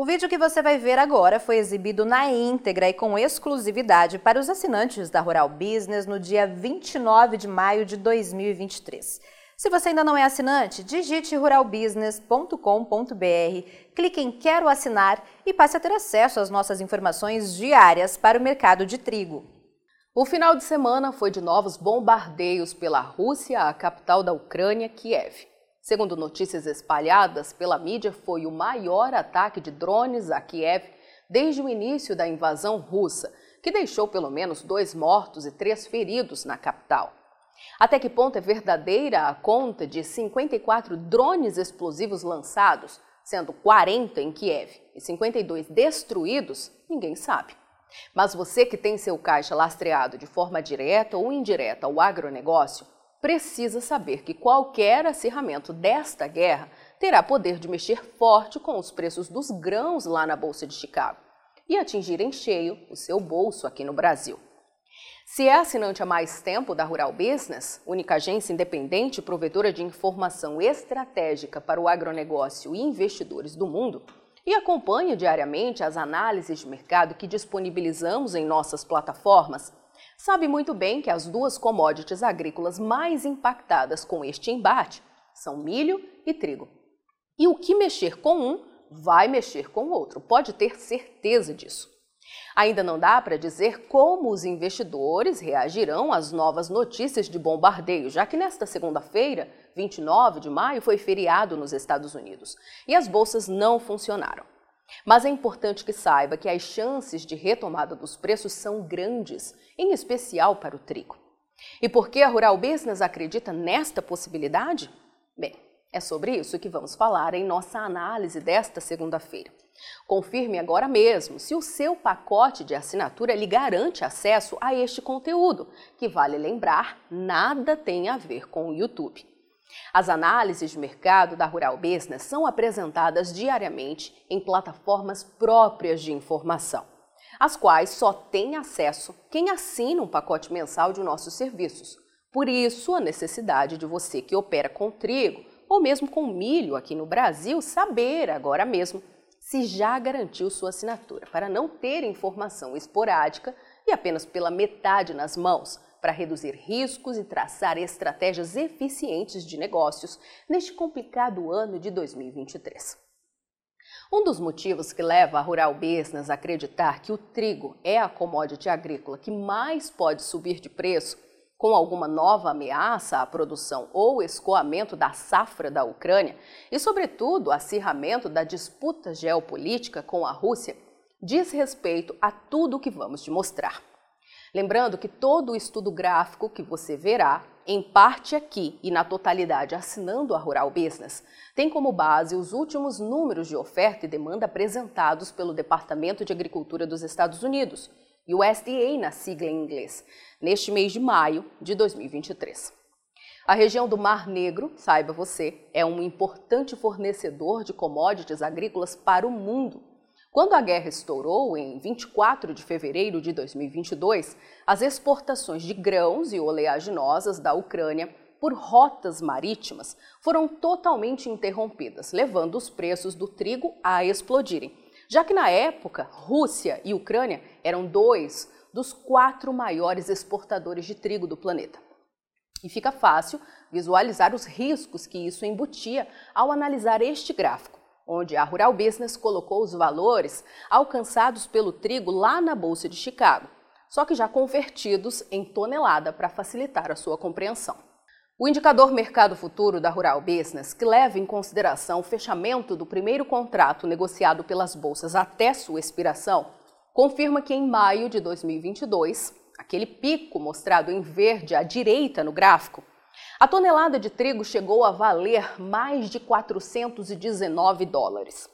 O vídeo que você vai ver agora foi exibido na íntegra e com exclusividade para os assinantes da Rural Business no dia 29 de maio de 2023. Se você ainda não é assinante, digite ruralbusiness.com.br, clique em Quero assinar e passe a ter acesso às nossas informações diárias para o mercado de trigo. O final de semana foi de novos bombardeios pela Rússia à capital da Ucrânia, Kiev. Segundo notícias espalhadas pela mídia, foi o maior ataque de drones a Kiev desde o início da invasão russa, que deixou pelo menos dois mortos e três feridos na capital. Até que ponto é verdadeira a conta de 54 drones explosivos lançados, sendo 40 em Kiev e 52 destruídos, ninguém sabe. Mas você que tem seu caixa lastreado de forma direta ou indireta ao agronegócio, precisa saber que qualquer acirramento desta guerra terá poder de mexer forte com os preços dos grãos lá na Bolsa de Chicago e atingir em cheio o seu bolso aqui no Brasil. Se é assinante há mais tempo da Rural Business, única agência independente provedora de informação estratégica para o agronegócio e investidores do mundo, e acompanha diariamente as análises de mercado que disponibilizamos em nossas plataformas, sabe muito bem que as duas commodities agrícolas mais impactadas com este embate são milho e trigo. E o que mexer com um vai mexer com o outro, pode ter certeza disso. Ainda não dá para dizer como os investidores reagirão às novas notícias de bombardeio, já que nesta segunda-feira, 29 de maio, foi feriado nos Estados Unidos e as bolsas não funcionaram. Mas é importante que saiba que as chances de retomada dos preços são grandes, em especial para o trigo. E por que a Rural Business acredita nesta possibilidade? Bem, é sobre isso que vamos falar em nossa análise desta segunda-feira. Confirme agora mesmo se o seu pacote de assinatura lhe garante acesso a este conteúdo, que vale lembrar, nada tem a ver com o YouTube. As análises de mercado da Rural Business são apresentadas diariamente em plataformas próprias de informação, às quais só tem acesso quem assina um pacote mensal de nossos serviços. Por isso, a necessidade de você que opera com trigo ou mesmo com milho aqui no Brasil saber agora mesmo se já garantiu sua assinatura, para não ter informação esporádica e apenas pela metade nas mãos para reduzir riscos e traçar estratégias eficientes de negócios neste complicado ano de 2023. Um dos motivos que leva a Rural Business a acreditar que o trigo é a commodity agrícola que mais pode subir de preço com alguma nova ameaça à produção ou escoamento da safra da Ucrânia e, sobretudo, acirramento da disputa geopolítica com a Rússia, diz respeito a tudo o que vamos te mostrar. Lembrando que todo o estudo gráfico que você verá, em parte aqui e na totalidade assinando a Rural Business, tem como base os últimos números de oferta e demanda apresentados pelo Departamento de Agricultura dos Estados Unidos, USDA na sigla em inglês, neste mês de maio de 2023. A região do Mar Negro, saiba você, é um importante fornecedor de commodities agrícolas para o mundo quando a guerra estourou, em 24 de fevereiro de 2022, as exportações de grãos e oleaginosas da Ucrânia por rotas marítimas foram totalmente interrompidas, levando os preços do trigo a explodirem, já que na época Rússia e Ucrânia eram dois dos quatro maiores exportadores de trigo do planeta. E fica fácil visualizar os riscos que isso embutia ao analisar este gráfico onde a Rural Business colocou os valores alcançados pelo trigo lá na Bolsa de Chicago, só que já convertidos em tonelada para facilitar a sua compreensão. O indicador Mercado Futuro da Rural Business, que leva em consideração o fechamento do primeiro contrato negociado pelas bolsas até sua expiração, confirma que em maio de 2022, aquele pico mostrado em verde à direita no gráfico, a tonelada de trigo chegou a valer mais de 419 dólares.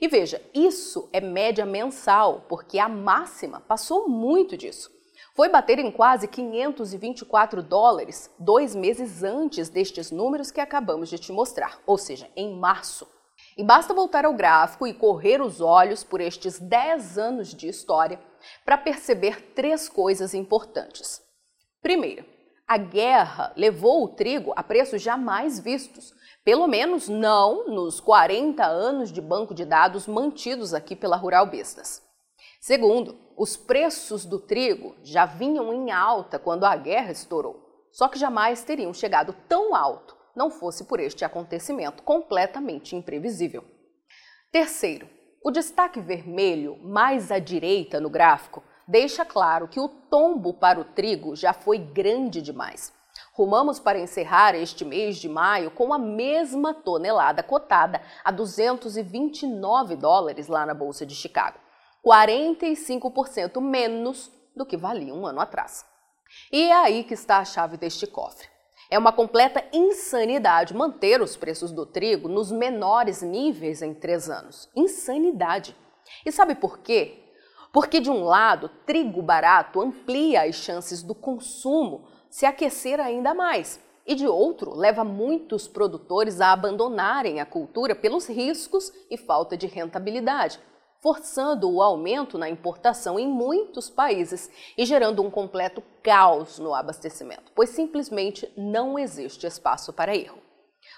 E veja, isso é média mensal, porque a máxima passou muito disso. Foi bater em quase 524 dólares dois meses antes destes números que acabamos de te mostrar, ou seja, em março. E basta voltar ao gráfico e correr os olhos por estes 10 anos de história para perceber três coisas importantes. Primeiro, A guerra levou o trigo a preços jamais vistos, pelo menos não nos 40 anos de banco de dados mantidos aqui pela Rural Business. Segundo, os preços do trigo já vinham em alta quando a guerra estourou, só que jamais teriam chegado tão alto não fosse por este acontecimento completamente imprevisível. Terceiro, o destaque vermelho mais à direita no gráfico deixa claro que o tombo para o trigo já foi grande demais. Rumamos para encerrar este mês de maio com a mesma tonelada cotada a 229 dólares lá na Bolsa de Chicago, 45% menos do que valia um ano atrás. E é aí que está a chave deste cofre. É uma completa insanidade manter os preços do trigo nos menores níveis em três anos. Insanidade. E sabe por quê? Porque, de um lado, trigo barato amplia as chances do consumo se aquecer ainda mais, e de outro, leva muitos produtores a abandonarem a cultura pelos riscos e falta de rentabilidade, forçando o aumento na importação em muitos países e gerando um completo caos no abastecimento, pois simplesmente não existe espaço para erro.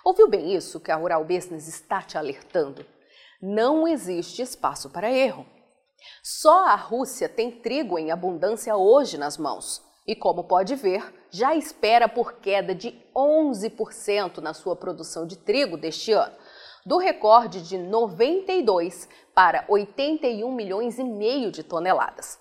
Ouviu bem isso que a Rural Business está te alertando? Não existe espaço para erro. Só a Rússia tem trigo em abundância hoje nas mãos e, como pode ver, já espera por queda de 11% na sua produção de trigo deste ano, do recorde de 92 para 81 milhões e meio de toneladas.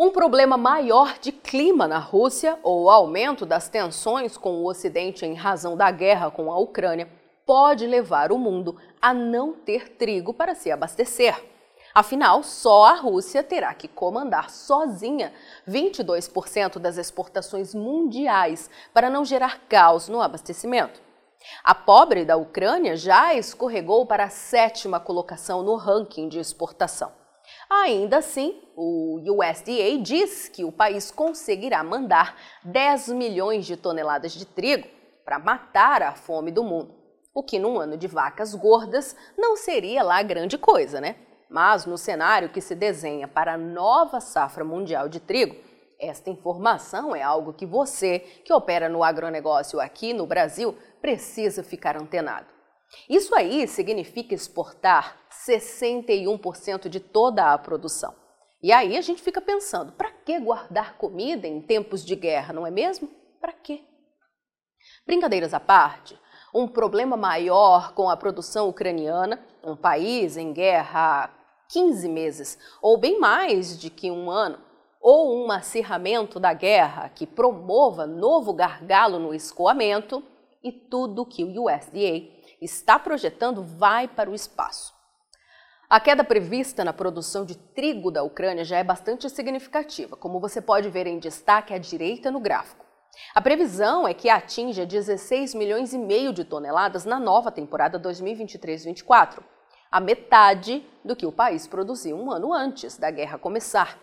Um problema maior de clima na Rússia, ou o aumento das tensões com o Ocidente em razão da guerra com a Ucrânia, pode levar o mundo a não ter trigo para se abastecer. Afinal, só a Rússia terá que comandar sozinha 22% das exportações mundiais para não gerar caos no abastecimento. A pobre da Ucrânia já escorregou para a sétima colocação no ranking de exportação. Ainda assim, o USDA diz que o país conseguirá mandar 10 milhões de toneladas de trigo para matar a fome do mundo, o que num ano de vacas gordas não seria lá grande coisa, né? Mas no cenário que se desenha para a nova safra mundial de trigo, esta informação é algo que você, que opera no agronegócio aqui no Brasil, precisa ficar antenado. Isso aí significa exportar 61% de toda a produção. E aí a gente fica pensando, para que guardar comida em tempos de guerra, não é mesmo? Para quê? Brincadeiras à parte, um problema maior com a produção ucraniana, um país em guerra há 15 meses, ou bem mais de que um ano, ou um acirramento da guerra que promova novo gargalo no escoamento, e tudo que o USDA está projetando vai para o espaço. A queda prevista na produção de trigo da Ucrânia já é bastante significativa, como você pode ver em destaque à direita no gráfico. A previsão é que atinja 16 milhões e meio de toneladas na nova temporada 2023-24, a metade do que o país produziu um ano antes da guerra começar.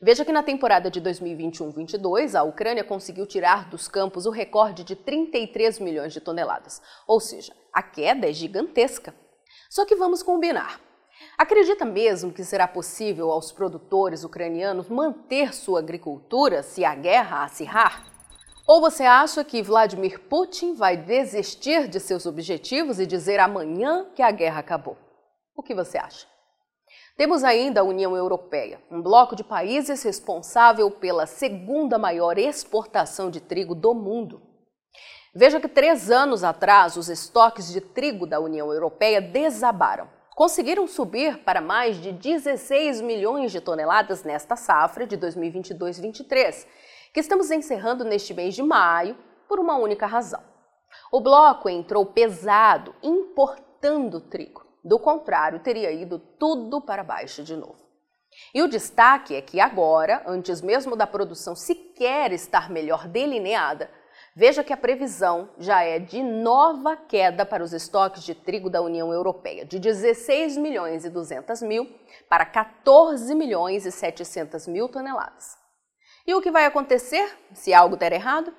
Veja que na temporada de 2021-22, a Ucrânia conseguiu tirar dos campos o recorde de 33 milhões de toneladas, ou seja, a queda é gigantesca. Só que vamos combinar. Acredita mesmo que será possível aos produtores ucranianos manter sua agricultura se a guerra acirrar? Ou você acha que Vladimir Putin vai desistir de seus objetivos e dizer amanhã que a guerra acabou? O que você acha? Temos ainda a União Europeia, um bloco de países responsável pela segunda maior exportação de trigo do mundo. Veja que três anos atrás os estoques de trigo da União Europeia desabaram. Conseguiram subir para mais de 16 milhões de toneladas nesta safra de 2022-23, que estamos encerrando neste mês de maio por uma única razão. O bloco entrou pesado, importando trigo. Do contrário, teria ido tudo para baixo de novo. E o destaque é que agora, antes mesmo da produção sequer estar melhor delineada, veja que a previsão já é de nova queda para os estoques de trigo da União Europeia, de 16 milhões e 200 mil para 14 milhões e 700 mil toneladas. E o que vai acontecer se algo der errado?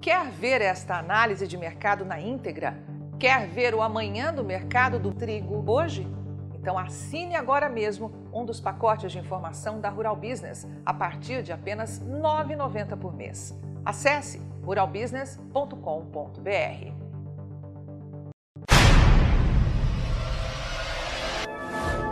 Quer ver esta análise de mercado na íntegra? Quer ver o amanhã do mercado do trigo hoje? Então assine agora mesmo um dos pacotes de informação da Rural Business a partir de apenas R$ 9,90 por mês. Acesse ruralbusiness.com.br.